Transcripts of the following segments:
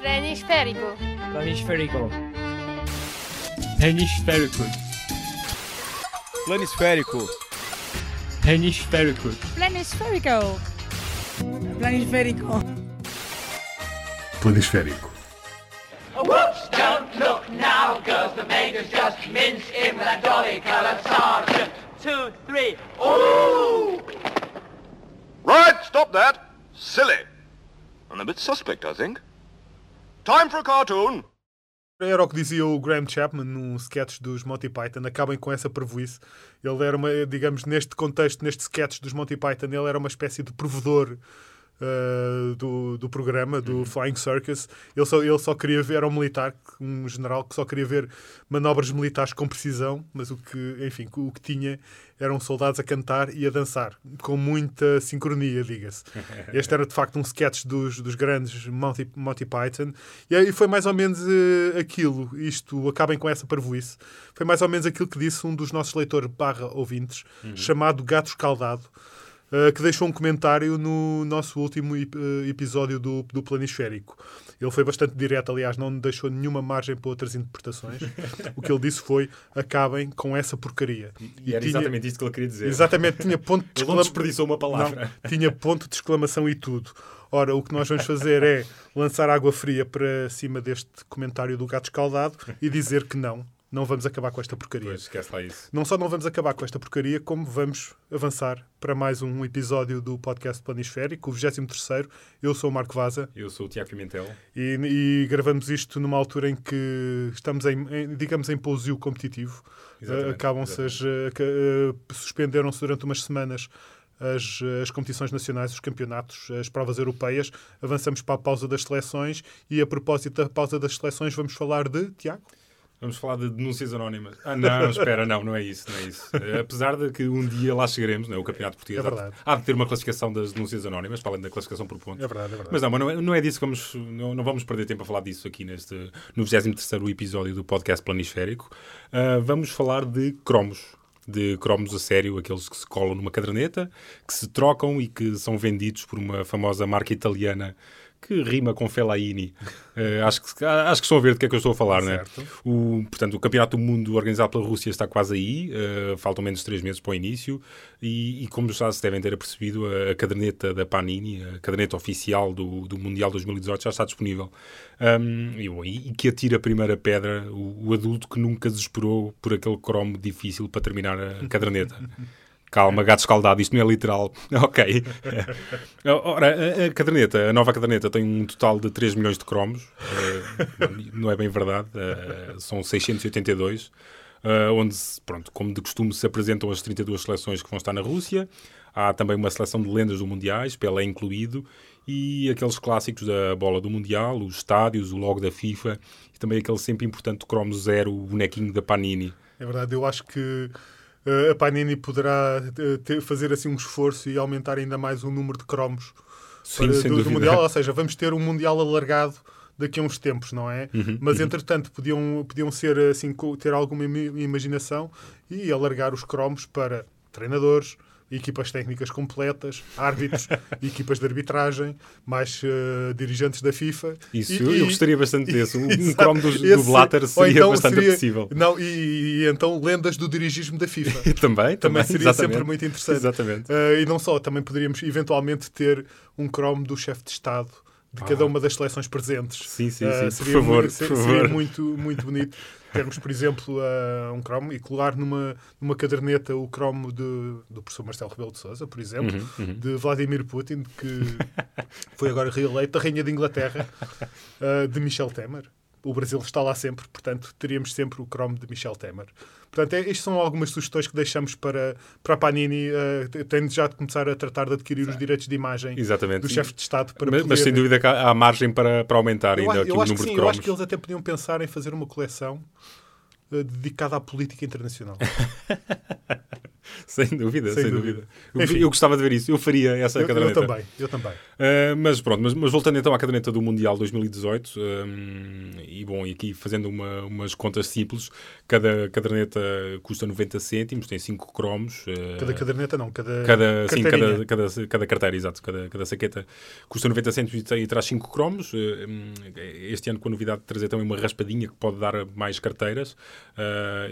Planisférico. Planisférico. Planisférico. Planisférico. Planisférico. Planisférico. Planisférico. Planisférico. Oh, whoops, don't look now, cause the maker's just minced in with a dolly colored sergeant. Two, three, ooh! Right, stop that. Silly. And a bit suspect, I think. Time for a cartoon. Era o que dizia o Graham Chapman num sketch dos Monty Python. Acabem com essa prejuízo. Ele era uma, digamos, neste contexto, neste sketch dos Monty Python, ele era uma espécie de provedor uh, do, do programa, do Flying Circus. Ele só, ele só queria ver, era um militar, um general que só queria ver manobras militares com precisão, mas o que, enfim, o que tinha eram soldados a cantar e a dançar, com muita sincronia, diga-se. Este era de facto um sketch dos, dos grandes Monty, Monty Python, e aí foi mais ou menos uh, aquilo, isto, acabem com essa parvoíce, foi mais ou menos aquilo que disse um dos nossos leitores barra ouvintes, chamado Gato Escaldado, uh, que deixou um comentário no nosso último uh, episódio do, do Planisférico. Ele foi bastante direto, aliás, não deixou nenhuma margem para outras interpretações. o que ele disse foi: acabem com essa porcaria. E era tinha- exatamente isto que ele queria dizer. Exatamente, tinha ponto de Ele não exclama- desperdiçou uma palavra. Não, tinha ponto de exclamação e tudo. Ora, o que nós vamos fazer é lançar água fria para cima deste comentário do gato escaldado e dizer que não, não vamos acabar com esta porcaria. Pois, esquece lá isso. Não só não vamos acabar com esta porcaria, como vamos avançar para mais um episódio do podcast Planisférico, o 23. Eu sou o Marco Vaza Eu sou o Tiago Pimentel. e, e gravamos isto numa altura em que estamos em, em, digamos, em pousio competitivo. Uh, Acabam-se uh, suspenderam-se durante umas semanas as, as competições nacionais, os campeonatos, as provas europeias. Avançamos para a pausa das seleções e a propósito da pausa das seleções vamos falar de Tiago. Vamos falar de denúncias anónimas. Ah, não, espera, não, não é isso, não é isso. Eh, apesar de que um dia lá chegaremos, não é? o Campeonato Português É verdade. há de ter uma classificação das denúncias anónimas, além da classificação por pontos. É verdade, é verdade. Mas não, mas não é, não é disso que vamos. Não, não vamos perder tempo a falar disso aqui neste, no 23 episódio do podcast Planisférico. Ah, vamos falar de cromos. De cromos a sério, aqueles que se colam numa caderneta, que se trocam e que são vendidos por uma famosa marca italiana que rima com Fellaini. Ah, acho, que, acho que estão a ver do que é que eu estou a falar, não é? Certo. O, portanto, o Campeonato do Mundo organizado pela Rússia está quase aí, eh, faltam menos de três meses para o início, e, e como já se devem ter apercebido, a, a caderneta da Panini, a caderneta oficial do, do Mundial 2018, já está disponível. Um, e, e- e que atira a primeira pedra o, o adulto que nunca desesperou por aquele cromo difícil para terminar a caderneta. Calma, gato escaldado, isto não é literal. ok. Ora, a, caderneta, a nova caderneta tem um total de 3 milhões de cromos. Eh, não é bem verdade. eh, são 682. eh, onde, pronto, como de costume, se apresentam as 32 seleções que vão estar na Rússia. Há também uma seleção de lendas do Mundiais, Pelé incluído, e aqueles clássicos da bola do Mundial, os estádios, o logo da FIFA, e também aquele sempre importante cromo zero, o bonequinho da Panini. É verdade, eu acho que a Panini poderá eh, ter- fazer assim um esforço e aumentar ainda mais o número de cromos Sim, para- do, do. Mundial. Ou seja, vamos ter um Mundial alargado daqui a uns tempos, não é? Uhum, Mas, entretanto, podiam, podiam ser assim, ter alguma imaginação e alargar os cromos para treinadores, equipas técnicas completas, árbitros, equipas de arbitragem, mais eh, dirigentes da FIFA. Isso, E- eu, e- gostaria bastante desse. Um, um cromo do, do Blatter seria então bastante seria- apetecível. Não, e, então lendas do dirigismo da FIFA. também, Também seria exatamente. sempre muito interessante. Exatamente. Uh, e não só, também poderíamos eventualmente ter um cromo do chefe de Estado de cada uma das seleções presentes. Ah. Sim, sim, Uh, sim. Por seria favor, muito, por seria favor. muito, muito bonito termos, por exemplo, uh, um cromo e colar numa, numa caderneta o cromo de, do professor Marcelo Rebelo de Sousa, por exemplo, Uhum, de Vladimir Putin, que foi agora reeleito, da Rainha de Inglaterra, uh, de Michel Temer. O Brasil está lá sempre, portanto, teríamos sempre o cromo de Michel Temer. Portanto, é, estas são algumas sugestões que deixamos para, para a Panini. Uh, tem já de começar a tratar de adquirir os direitos de imagem Exatamente. do chefe de Estado para mas, poder... mas sem dúvida que há, há margem para, para aumentar Eu, ainda a- aqui eu o acho número sim, de eu cromos. acho que eles até podiam pensar em fazer uma coleção eh, dedicada à política internacional. Sem dúvida, sem, Sem dúvida. dúvida. Eu, Enfim. eu gostava de ver isso. Eu faria essa eu, eu caderneta. também, eu também. Uh, mas pronto, mas, mas voltando então à caderneta do Mundial 2018, um, e bom, e aqui fazendo uma, umas contas simples, cada caderneta custa 90 cêntimos, tem 5 cromos. uh, Cada caderneta não, cada, Cada, sim, cada, cada, cada carteira, exato, cada, cada saqueta custa 90 cêntimos e e traz 5 cromos. Hum, Este ano com a novidade de trazer também uma raspadinha que pode dar mais carteiras.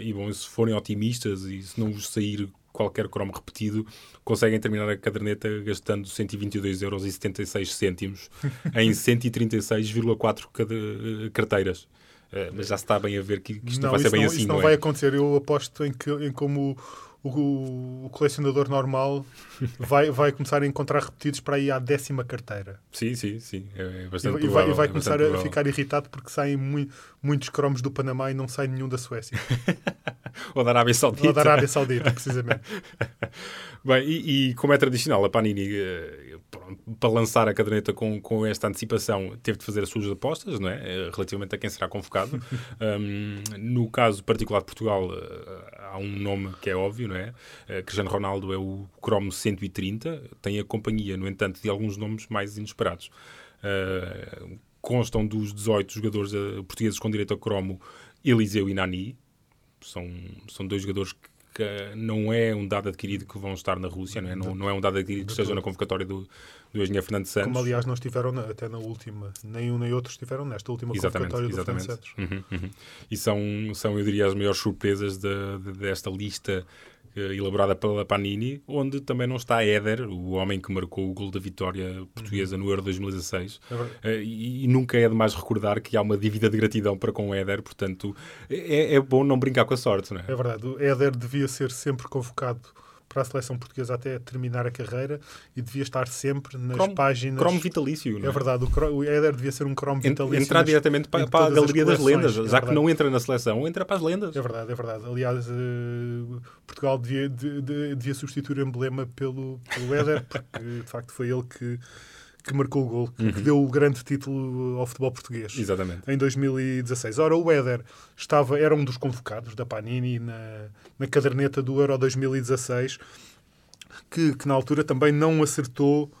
E bom, se forem otimistas e se não vos sair qualquer cromo repetido, conseguem terminar a caderneta gastando 122,76 euros em 136,4 cada- eh, carteiras. Eh, mas já se está bem a ver que, que isto não, vai ser bem não, assim, isso não, não é? vai acontecer. Eu aposto em, que, em como o, o- colecionador normal vai, vai começar a encontrar repetidos para aí à décima carteira. Sim, sim, sim. É E, vai- bastante e vai, provável, e vai é começar a ficar irritado porque saem mui- muitos cromos do Panamá e não sai nenhum da Suécia. Ou da Arábia Saudita. Ou da Arábia Saudita, precisamente. Bem, e, e como é tradicional, a Panini, eh, para lançar a caderneta com, com esta antecipação, teve de fazer as suas apostas, não é? Eh, Relativamente a quem será convocado. Um, no caso particular de Portugal, eh, há um nome que é óbvio, não é? Eh, Cristiano Ronaldo é o cromo 130, tem a companhia, no entanto, de alguns nomes mais inesperados. Eh, constam dos 18 jogadores eh, portugueses com direito a cromo Eliseu e Nani, são, são dois jogadores que, não é um dado adquirido que vão estar na Rússia, não é, não, não é um dado adquirido que estejam na convocatória do, do engenheiro Fernando Santos. Como aliás não estiveram na- até na última, nem um nem outro estiveram nesta última Exatamente, convocatória do Fernando. Santos. Uhum, uhum. E são, são, eu diria, as maiores surpresas de- de- desta lista eh, elaborada pela Panini, onde também não está Éder, o homem que marcou o gol da vitória portuguesa no Euro 2016. É. Eh, e, e nunca é demais recordar que há uma dívida de gratidão para com o Éder, portanto, é, é bom não brincar com a sorte, não é? É verdade, o Éder devia ser sempre convocado para a seleção portuguesa até terminar a carreira e devia estar sempre nas Cromo- páginas. Cromo vitalício, não É é? verdade, o, cro- o Éder devia ser um cromo En- vitalício. entrar nas- diretamente para, para a galeria das lendas, é já que verdade. não entra na seleção, entra para as lendas. É verdade, é verdade. Aliás, eh, Portugal devia, de- de- devia substituir o emblema pelo, pelo Éder, porque de facto foi ele que, que marcou o gol, que, que deu o grande título ao futebol português. Uhum. Exatamente. Em 2016. Ora, o Éder estava, era um dos convocados da Panini na, na caderneta do Euro 2016, que, que na altura também não acertou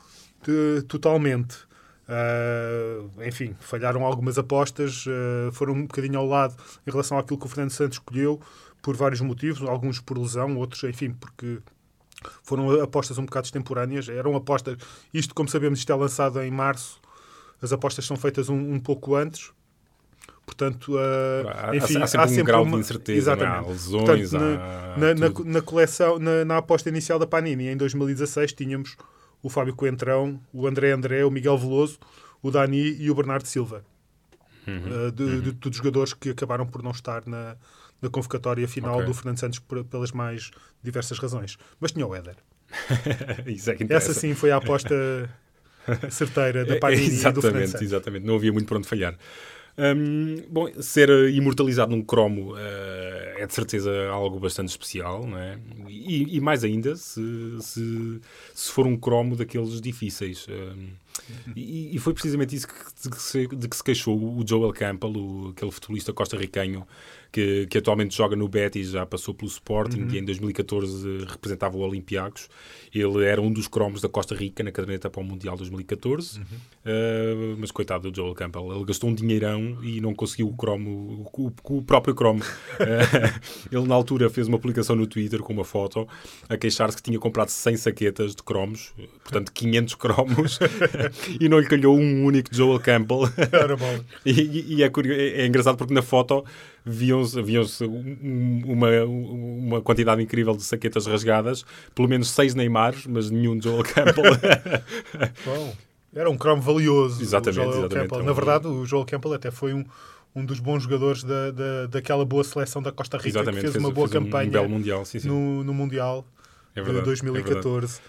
eh, totalmente. Ah, enfim, falharam algumas apostas, ah, foram um bocadinho ao lado em relação àquilo que o Fernando Santos escolheu, por vários motivos, alguns por lesão, outros, enfim, porque foram apostas um bocado extemporâneas. Eram apostas, isto, como sabemos, isto é lançado em março, as apostas são feitas um, um pouco antes. Portanto, ah, Há- enfim, há sempre um grau de uma- incerteza, não é? Há Exatamente. lesões, Portanto, há na, na, na coleção, na, na aposta inicial da Panini, em 2016, tínhamos o Fábio Coentrão, o André André, o Miguel Veloso, o Dani e o Bernardo Silva. Uhum. Uh, de, de, de jogadores que acabaram por não estar na, na convocatória final Ok. do Fernando Santos por- pelas mais diversas razões. Mas tinha o Éder. Isso é. Essa sim foi a aposta certeira da É, Panini e do Fernando exatamente, Santos. exatamente. Não havia muito para onde falhar. Hum, bom, ser imortalizado num cromo eh, é de certeza algo bastante especial, não é? E, e mais ainda se, se, se for um cromo daqueles difíceis. Hum, e, e foi precisamente isso que, de, que se, de que se queixou o Joel Campbell, o, aquele futebolista costarricanho que, que atualmente joga no Betis, já passou pelo Sporting Uhum. e em 2014 representava o Olympiacos. Ele era um dos cromos da Costa Rica na caderneta para o Mundial 2014. Uhum. Uh, mas coitado do Joel Campbell, ele gastou um dinheirão e não conseguiu o cromo, o, o- próprio cromo. Uh, ele na altura fez uma publicação no Twitter com uma foto a queixar-se que tinha comprado 100 saquetas de cromos, portanto 500 cromos, e não lhe calhou um único Joel Campbell. Bom. E, e é, curio- é- é engraçado porque na foto viam-se viam uma, uma quantidade incrível de saquetas rasgadas, pelo menos seis Neymars, mas nenhum Joel Campbell. Bom, era um cromo valioso. Exatamente, exatamente. Campbell. É um- Na verdade, o Joel Campbell até foi um, um dos bons jogadores da, da, daquela boa seleção da Costa Rica Exatamente, que fez, uma boa fez um- campanha um belo Mundial. Sim, sim. no, no Mundial É de verdade, 2014.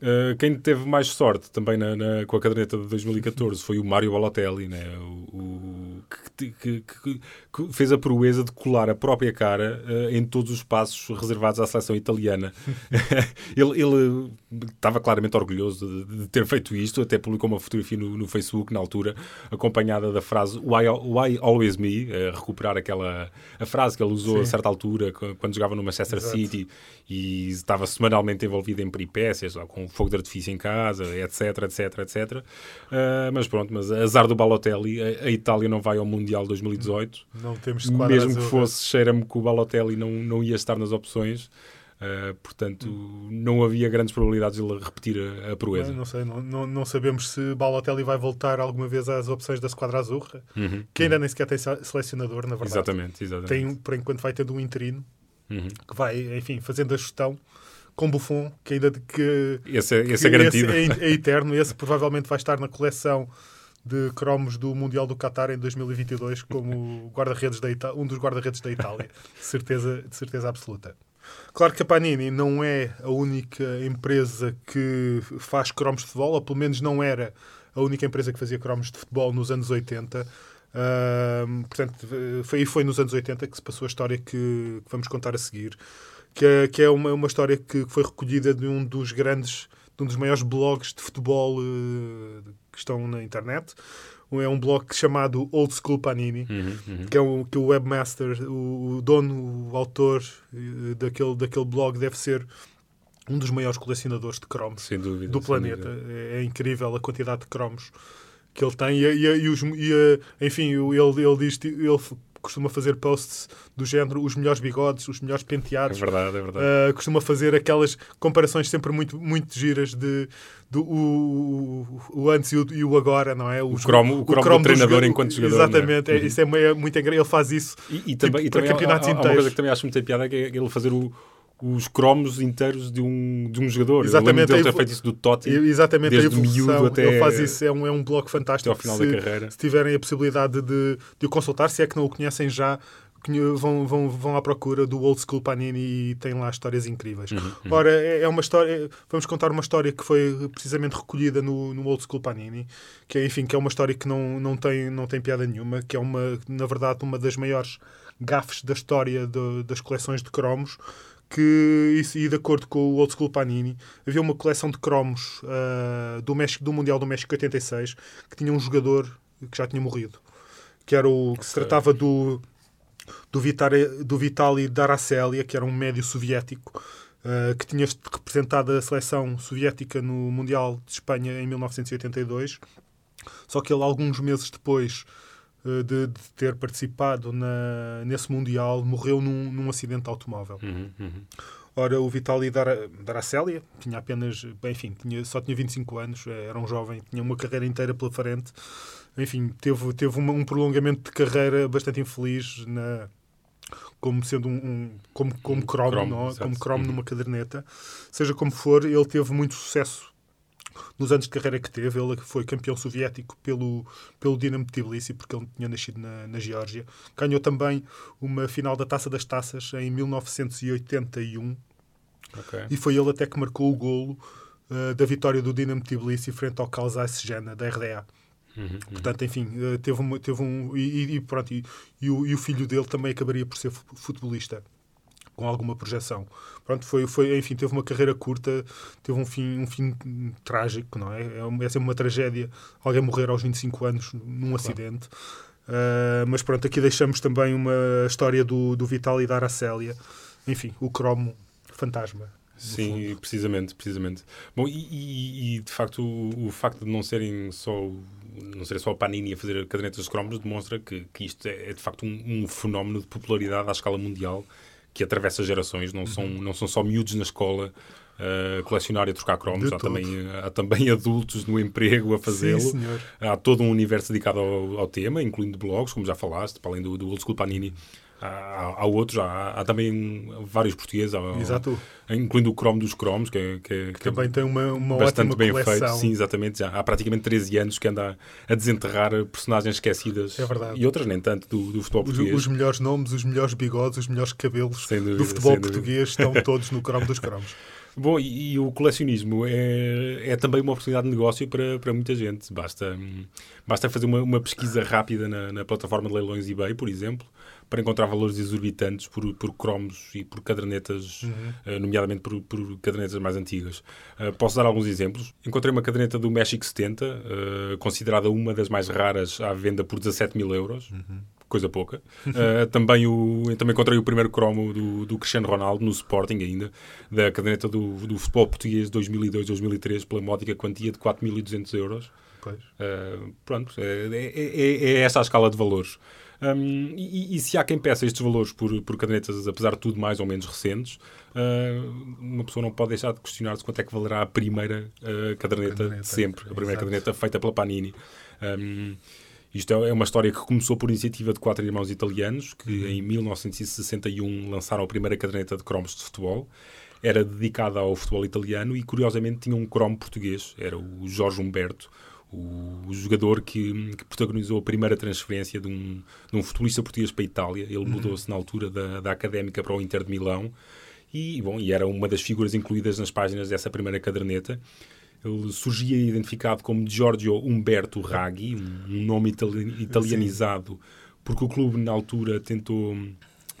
Uh, quem teve mais sorte também na, na- com a caderneta de 2014 foi o Mário Balotelli, né? o, o- que que, que- que- fez a proeza de colar a própria cara eh, em todos os espaços reservados à seleção italiana. ele, estava claramente orgulhoso de, de ter feito isto, até publicou uma fotografia no, no Facebook na altura, acompanhada da frase Why, why always me? a recuperar aquela a frase que ele usou Sim. a certa altura qu- quando jogava no Manchester Exato. City e estava semanalmente envolvido em peripécias, lá, com fogo de artifício em casa, etc, etc, etc. Ah, mas pronto, mas azar do Balotelli, a, a Itália não vai ao Mundial 2018. Não temos Mesmo que azul. fosse, cheira-me que o Balotelli não, não ia estar nas opções. Ah, portanto, não havia grandes probabilidades de ele repetir a, a proeza. Não sei, não, não, não sabemos se Balotelli vai voltar alguma vez às opções da Squadra Azurra, Uhum, que ainda nem sequer tem se- selecionador, na verdade. Exatamente, exatamente. Tem, por enquanto vai tendo um interino, Uhum. que vai, enfim, fazendo a gestão com Buffon, que ainda de- que, Esse, é- que esse é garantido. Esse é, é eterno, esse provavelmente vai estar na coleção de cromos do Mundial do Qatar em 2022 como guarda-redes da Ita- um dos guarda-redes da Itália, de certeza, de certeza absoluta. Claro que a Panini não é a única empresa que faz cromos de futebol, ou pelo menos não era a única empresa que fazia cromos de futebol nos anos 80. Ahm, portanto, foi, foi nos anos 80 que se passou a história que, que vamos contar a seguir, que é, que é uma, uma história que foi recolhida de um dos grandes, de um dos maiores blogs de futebol eh, que estão na internet. É um blog chamado Old School Panini, Uhum, uhum. que é o, que o webmaster, o, o dono, o autor eh, daquele, daquele blog deve ser um dos maiores colecionadores de cromos dúvida. do planeta. dúvida. É, é incrível a quantidade de cromos que ele tem. E, e, e os, e, enfim, o- ele, ele diz, ele costuma fazer posts do género os melhores bigodes, os melhores É penteados. verdade, é verdade. Uh, costuma fazer aquelas comparações sempre muito, muito giras de do, o, o antes e o, e o agora, não é? Os- cromo- o cromo do treinador jogador- enquanto jogador, é? Exatamente, é, Uhum. isso é, meio- muito engraçado. Ele faz isso E, e também, tipo, e também há- campeonatos há, há uma inteiros. coisa que também acho muita piada que é ele fazer o- os cromos inteiros de um, de um jogador. Exatamente, a ter feito isso do Totti. Exatamente, desde a evolução. até- Ele faz isso, é um, é um blog fantástico. até ao final se, da carreira. Se tiverem a possibilidade de, de o consultar, se é que não o conhecem já, vão, vão, vão à procura do Old School Panini e tem lá histórias incríveis. Uhum, Ora, é é uma história. Vamos contar uma história que foi precisamente recolhida no, no Old School Panini, que é, enfim, que é uma história que não, não, tem, não tem piada nenhuma, que é uma, na verdade, uma das maiores gafes da história de- das coleções de cromos que, isso- e de acordo com o Old School Panini, havia uma coleção de cromos ah, do, México, do Mundial do México 86 que tinha um jogador que já tinha morrido, que era o que se tratava do, do, Vitare, do Vitali Daracelia, que era um médio soviético ah, que tinha representado a seleção soviética no Mundial de Espanha em 1982. Só que ele, alguns meses depois de, de ter participado na, nesse Mundial, morreu num, num acidente de automóvel. Uhum, uhum. Ora, o Vitali Dara, Daracelia tinha apenas, bem, enfim, tinha, só tinha 25 anos, eh, era um jovem, tinha uma carreira inteira pela frente. Enfim, teve, teve uma- um prolongamento de carreira bastante infeliz na, como sendo um, um- como, como cromo, cromo, não é? como cromo Uhum. numa caderneta. Seja como for, ele teve muito sucesso nos anos de carreira que teve. Ele foi campeão soviético pelo, pelo Dinamo de Tbilisi, porque ele tinha nascido na, na Geórgia. Ganhou também uma final da Taça das Taças em 1981 Ok. e foi ele até que marcou o golo uh, da vitória do Dinamo de Tbilisi frente ao Kansai Sejana, da RDA. Uhum, Portanto, enfim, uh, teve, uma, teve um. E, e pronto, e, e o, e o filho dele também acabaria por ser fu- futebolista, com alguma projeção. Pronto, foi, foi, enfim, teve uma carreira curta, teve um fim, um fim trágico, não é? É, é sempre uma tragédia alguém morrer aos 25 anos num acidente. Uh, mas pronto, aqui deixamos também uma história do, do Vitali da Aracélia. Enfim, o cromo fantasma. Sim, precisamente, precisamente. Bom, e, e- e, de facto o, o facto de não serem só não ser só a Panini a fazer cadernetas de cromos demonstra que, que isto é, é, de facto um, um fenómeno de popularidade à escala mundial que atravessa gerações, não são, Uhum. não são só miúdos na escola a colecionar e trocar cromos, há também, há também adultos no emprego a fazê-lo. Há todo um universo dedicado ao, ao tema, incluindo blogs, como já falaste, para além do, do Old School Panini. Há, há, outros, há, há também vários portugueses, há- Exato. incluindo o Chrome dos Cromos, que, é- que, é- que é Também tem uma, uma bastante ótima bem coleção. feito. Sim, exatamente. Já há praticamente 13 anos que anda a, desenterrar personagens esquecidas É e outras nem tanto do, do futebol Os, português. os melhores nomes, os melhores bigodes, os melhores cabelos dúvida, do futebol português estão todos no cromo dos cromos. Bom, e, e o colecionismo é, é também uma oportunidade de negócio para, para muita gente. Basta, basta fazer uma, uma pesquisa rápida na, na plataforma de leilões eBay, por exemplo, para encontrar valores exorbitantes por, por cromos e por cadernetas, uh, nomeadamente por, por cadernetas mais antigas. Uh, posso dar alguns exemplos. Encontrei uma caderneta do México 70, uh, considerada uma das mais raras à venda por 17 mil euros. Coisa pouca. Uh, também, o, também encontrei o primeiro cromo do, do Cristiano Ronaldo no Sporting ainda, da caderneta do, do futebol português 2002-2003 pela módica quantia de 4.200 euros. Pois. Uh, pronto, é, é, é, é essa a escala de valores. Um, e, e, se há quem peça estes valores por, por cadernetas, apesar de tudo mais ou menos recentes, uh, uma pessoa não pode deixar de questionar-se quanto é que valerá a primeira uh, caderneta, Caderneta, sempre, a primeira exato. caderneta feita pela Panini. Um, isto é é uma história que começou por iniciativa de quatro irmãos italianos que Uhum. em 1961 lançaram a primeira caderneta de cromos de futebol. Era dedicada ao futebol italiano e, curiosamente, tinha um cromo português. Era o Jorge Humberto, o, jogador que, que protagonizou a primeira transferência de um, de um futebolista português para a Itália. Ele mudou-se na altura da, da Académica para o Inter de Milão e, bom, e era uma das figuras incluídas nas páginas dessa primeira caderneta. Ele surgia identificado como Giorgio Umberto Raggi, um, nome itali- italianizado, porque o clube na altura tentou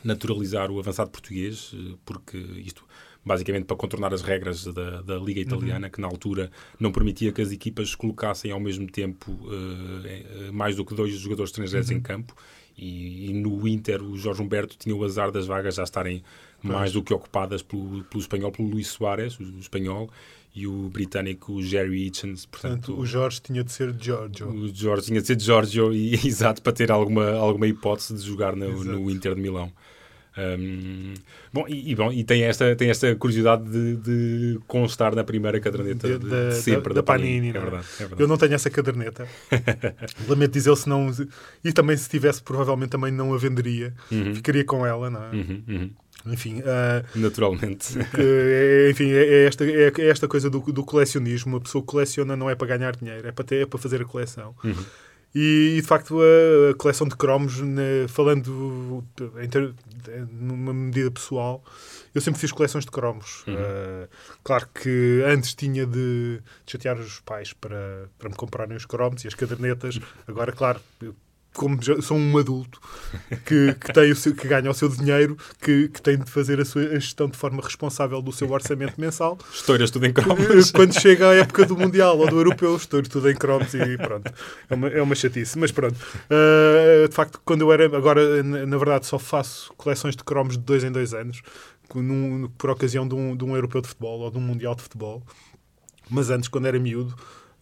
naturalizar o avançado português, eh, porque isto basicamente para contornar as regras da, da Liga Italiana, que na altura não permitia que as equipas colocassem ao mesmo tempo eh, mais do que dois jogadores estrangeiros em campo. E, e no Inter, o Jorge Humberto tinha o azar das vagas já estarem mais do que ocupadas pelo, pelo espanhol, pelo Luís Soares, o, o espanhol, e o britânico Jerry Hitchens. Portanto, Portanto, o Jorge tinha de ser Giorgio. o Jorge tinha de ser Giorgio, e, exato, para ter alguma, alguma hipótese de jogar no, no Inter de Milão. Um, bom, e, e bom, e tem esta, tem esta curiosidade de, de constar na primeira caderneta De- de, da- de sempre da- da, da Panini, É é? verdade, é verdade. Eu não tenho essa caderneta. Lamento dizer se não. E também, se tivesse, provavelmente também não a venderia. Ficaria com ela, não é? Uhum, uhum. Enfim, ah, Naturalmente. é- enfim é, é esta, é, esta coisa do, do colecionismo. Uma pessoa que coleciona não é para ganhar dinheiro, é para, ter, é para fazer a coleção. E, e, de facto, a, a coleção de cromos, né, falando em ter- numa medida pessoal, eu sempre fiz coleções de cromos. Ah, claro que antes tinha de chatear os pais para, para me comprarem os cromos e as cadernetas. Agora, claro, como já sou um adulto que, que, tem o seu, que ganha o seu dinheiro, que, que tem de fazer a sua a gestão de forma responsável do seu orçamento mensal, Estouras tudo em cromos. quando chega a época do Mundial ou do Europeu, estou tudo em cromos e pronto. É uma, é uma chatice. Mas pronto. Uh, de facto, quando eu era. Agora, na, na verdade, só faço coleções de cromos de dois em dois anos, num- por ocasião de um, de um Europeu de futebol ou de um Mundial de futebol. Mas antes, quando era miúdo.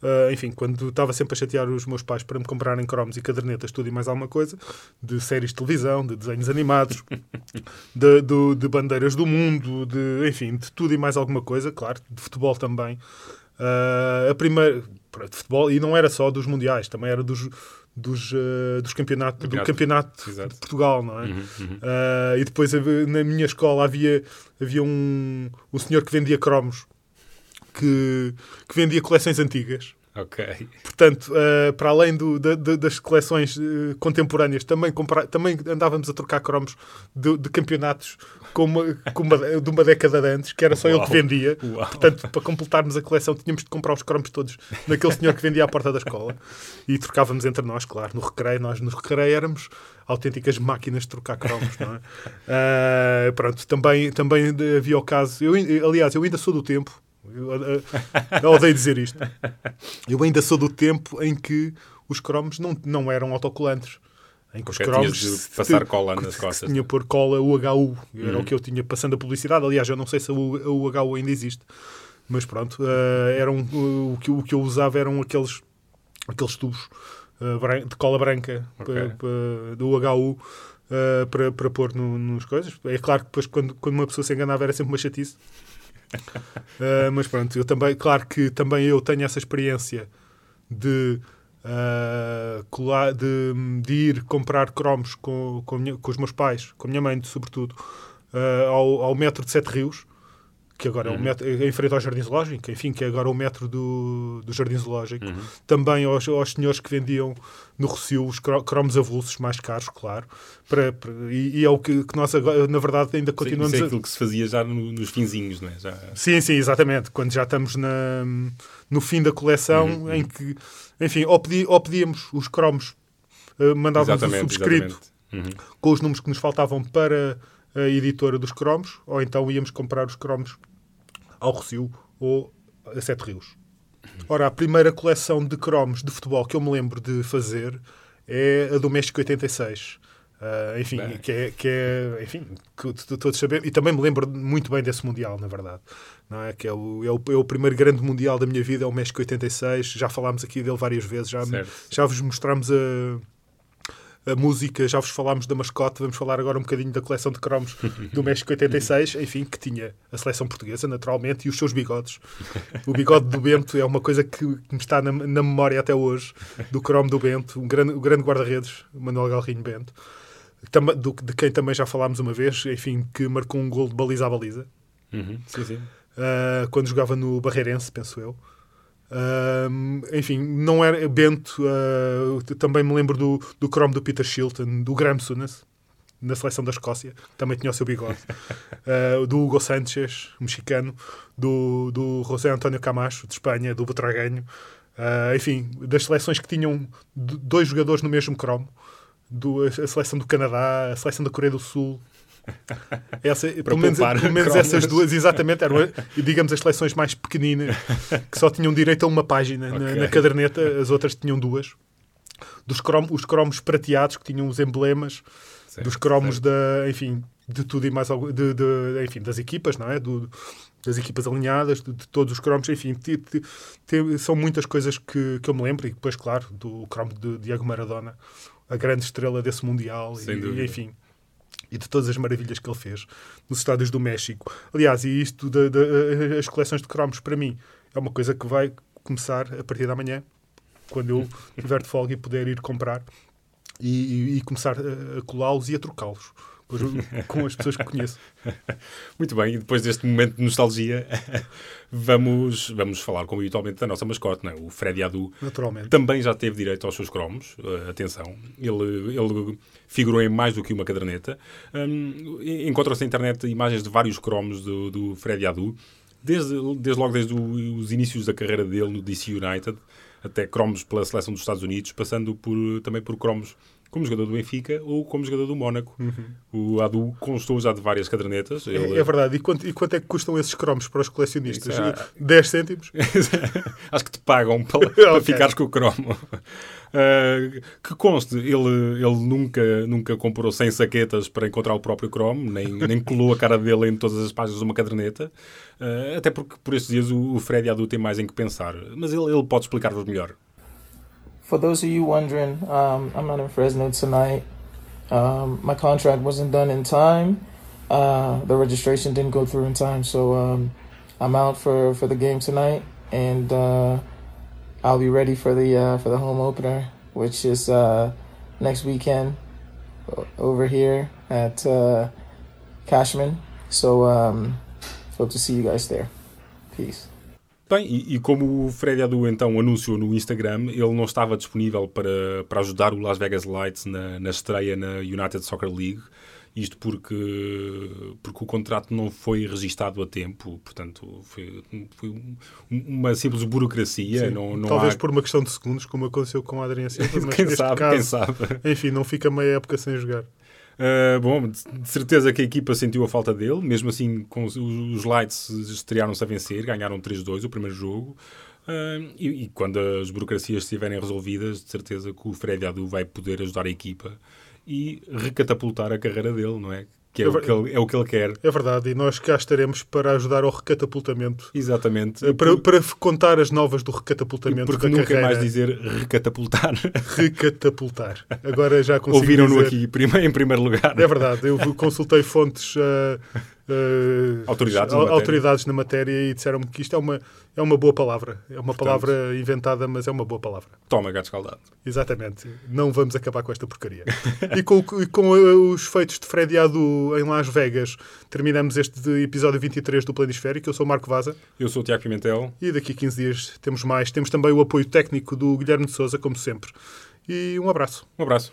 Uh, enfim, quando estava sempre a chatear os meus pais para me comprarem cromos e cadernetas, tudo e mais alguma coisa, de séries de televisão, de desenhos animados, de, do- de bandeiras do mundo, de, enfim, de tudo e mais alguma coisa, claro, de futebol também. Ah, a primeira, de futebol, e não era só dos mundiais, também era dos, dos, ah, dos campeonatos, do Campeonato. campeonato Exato. de Portugal, não é? Ah, e depois havia- na minha escola havia, havia um, um senhor que vendia cromos, que, que vendia coleções antigas. Ok. Portanto, eh, para além do- da- da- das coleções eh, contemporâneas, também, compra- também andávamos a trocar cromos de, de campeonatos com uma, com uma- de uma década de antes, que era só ele que Uau. vendia. Uau. Portanto, para completarmos a coleção, tínhamos de comprar os cromos todos naquele senhor que vendia à porta da escola. E trocávamos entre nós, claro. No recreio, nós no recreio éramos autênticas máquinas de trocar cromos, não é? Ah, pronto, também, também havia o caso... Eu, aliás, eu ainda sou do tempo... Eu, eu odeio dizer isto. Eu ainda sou do tempo em que os cromos não, não eram autocolantes. Em que os Ok, cromos de passar cola nas costas. tinha por cola UHU. Era Uhum. o que eu tinha passando a publicidade. Aliás, eu não sei se a UHU ainda existe. Mas pronto, eh, eram, uh, o, que, o que eu usava eram aqueles, aqueles tubos bran- de cola branca Ok. pa- pa- do UHU eh, para, para pôr no, nos coisas. É claro que depois, quando, quando uma pessoa se enganava, era sempre uma chatice. Uh, mas pronto, eu também, claro que também eu tenho essa experiência de, uh, colar, de, de ir comprar cromos com, com, minha- com os meus pais, com a minha mãe, sobretudo, uh, ao, ao metro de Sete Rios, que agora Uhum. é o metro, em frente ao Jardim Zoológico, enfim, que é agora o metro do, do Jardim Zoológico. Uhum. Também aos, aos senhores que vendiam no Rocio os cro- cromos avulsos mais caros, claro. Para, para- e, e é o que, que nós, agora, na verdade, ainda continuamos Isso é a... aquilo que se fazia já no- nos finzinhos, não é? Já... Sim, sim, exatamente. Quando já estamos na, no fim da coleção, Uhum, em que, enfim, ou, pedi- ou pedíamos os cromos, eh, mandávamos o subscrito exatamente. com os números que nos faltavam para a editora dos cromos, ou então íamos comprar os cromos ao Rocio ou a Sete Rios. Ora, a primeira coleção de cromos de futebol que eu me lembro de fazer é a do México 86. Ah, enfim, Bem. que é, que é, enfim, que todos sabemos, e também me lembro muito bem desse Mundial, na verdade. Não é? Que é o, é, o, é o primeiro grande Mundial da minha vida, é o México 86. Já falámos aqui dele várias vezes, já, Certo. já vos mostramos a, a música, já vos falámos da mascote, vamos falar agora um bocadinho da coleção de cromos do México 86, enfim, que tinha a seleção portuguesa, naturalmente, e os seus bigodes. O bigode do Bento é uma coisa que, que me está na, na memória até hoje, do cromo do Bento, um grande, o grande guarda-redes, Manuel Galrinho Bento, Tama- do- de quem também já falámos uma vez, enfim, que marcou um gol de baliza a baliza, Uhum, Sim, sim. Uh, quando jogava no Barreirense, penso eu. Um, enfim, não era Bento. uh, também me lembro do, do cromo do Peter Shilton, do Graham Souness, na seleção da Escócia, também tinha o seu bigode. Uh, do Hugo Sánchez, mexicano, do, do José António Camacho, de Espanha, do Butragueño. Uh, enfim, das seleções que tinham dois jogadores no mesmo cromo. Do, a seleção do Canadá, a seleção da Coreia do Sul, essa, pelo menos, pelo menos cromos. essas duas, exatamente, eram, digamos, as seleções mais pequeninas, que só tinham direito a uma página na, Ok. na caderneta, as outras tinham duas. Dos crom, os cromos prateados, que tinham os emblemas, Certo, dos cromos certo. da, enfim, de tudo e mais algo, de, de- enfim, das equipas, não é? Do, das equipas alinhadas, de, de todos os cromos, enfim, ti- ti- ti- são muitas coisas que, que eu me lembro, e depois, claro, do cromo de Diego Maradona, a grande estrela desse Mundial, e, e, enfim, e de todas as maravilhas que ele fez nos estádios do México. Aliás, e isto, da- da- as coleções de cromos, para mim, é uma coisa que vai começar a partir da manhã, quando eu tiver de folga e puder ir comprar e, e- e começar a, a colá-los e a trocá-los com as- com as pessoas que conheço. Muito bem, e depois deste momento de nostalgia, vamos, vamos falar, como habitualmente, da nossa mascote, não é? o Freddy Adu. Naturalmente. Também já teve direito aos seus cromos, eh, atenção, ele, ele figurou em mais do que uma caderneta. Hum, Encontram-se na internet imagens de vários cromos do, do Freddy Adu, desde, desde logo desde o- os inícios da carreira dele no DC United, até cromos pela seleção dos Estados Unidos, passando por, também por cromos como jogador do Benfica ou como jogador do Mónaco. O Adu constou já de várias cadernetas. É, Ele- é verdade. E quanto, e quanto é que custam esses cromos para os colecionistas? Isso é- 10 cêntimos? Acho que te pagam para, para Ok. ficares com o cromo. Uh, que conste, ele, ele nunca, nunca comprou 100 saquetas para encontrar o próprio cromo, nem, nem colou a cara dele em todas as páginas de uma caderneta. Uh, até porque por estes dias o, o Freddy Adu tem mais em que pensar. Mas ele, ele pode explicar-vos melhor. For those of you wondering, um, I'm not in Fresno tonight. Um, my contract wasn't done in time. Uh, the registration didn't go through in time, so um, I'm out for, for the game tonight, and uh, I'll be ready for the uh, for the home opener, which is uh, next weekend over here at uh, Cashman. So um, hope to see you guys there. Peace. Bem, e, e como o Freddy Adu então anunciou no Instagram, ele não estava disponível para, para ajudar o Las Vegas Lights na, na estreia na United Soccer League. Isto porque, porque o contrato não foi registado a tempo, portanto, foi, foi um- uma simples burocracia. Sim. não, não Talvez há... por uma questão de segundos, como aconteceu com a Adriana Silva, mas Quem sabe, caso, quem sabe. enfim, não fica meia época sem jogar. Uh, bom, de certeza que a equipa sentiu a falta dele, mesmo assim com os, os Lights estrearam-se a vencer, ganharam 3-2 o primeiro jogo. Uh, e, e quando as burocracias estiverem resolvidas, de certeza que o Fred Adu vai poder ajudar a equipa e recatapultar a carreira dele, não é? Que é, É o que ele, é o que ele quer. É verdade, e nós cá estaremos para ajudar ao recatapultamento. Exatamente. Eh, Para, para contar as novas do recatapultamento porque da nunca carreira. mais dizer recatapultar. Recatapultar. Agora já consigo Ouviram-no aqui em primeiro lugar. É verdade, eu consultei fontes, eh, eh, Autoridades na au- matéria. autoridades na matéria e disseram-me que isto é uma, é uma boa palavra. É uma palavra inventada, mas é uma boa palavra. Toma, gato escaldado. Exatamente. Não vamos acabar com esta porcaria. e com, e com, eh, os feitos de Freddy Adu em Las Vegas, terminamos este episódio 23 do Planisférico. Eu sou o Marco Vaza Eu sou o Tiago Pimentel. e daqui a 15 dias temos mais. Temos também o apoio técnico do Guilherme de Souza, como sempre. E um abraço. Um abraço.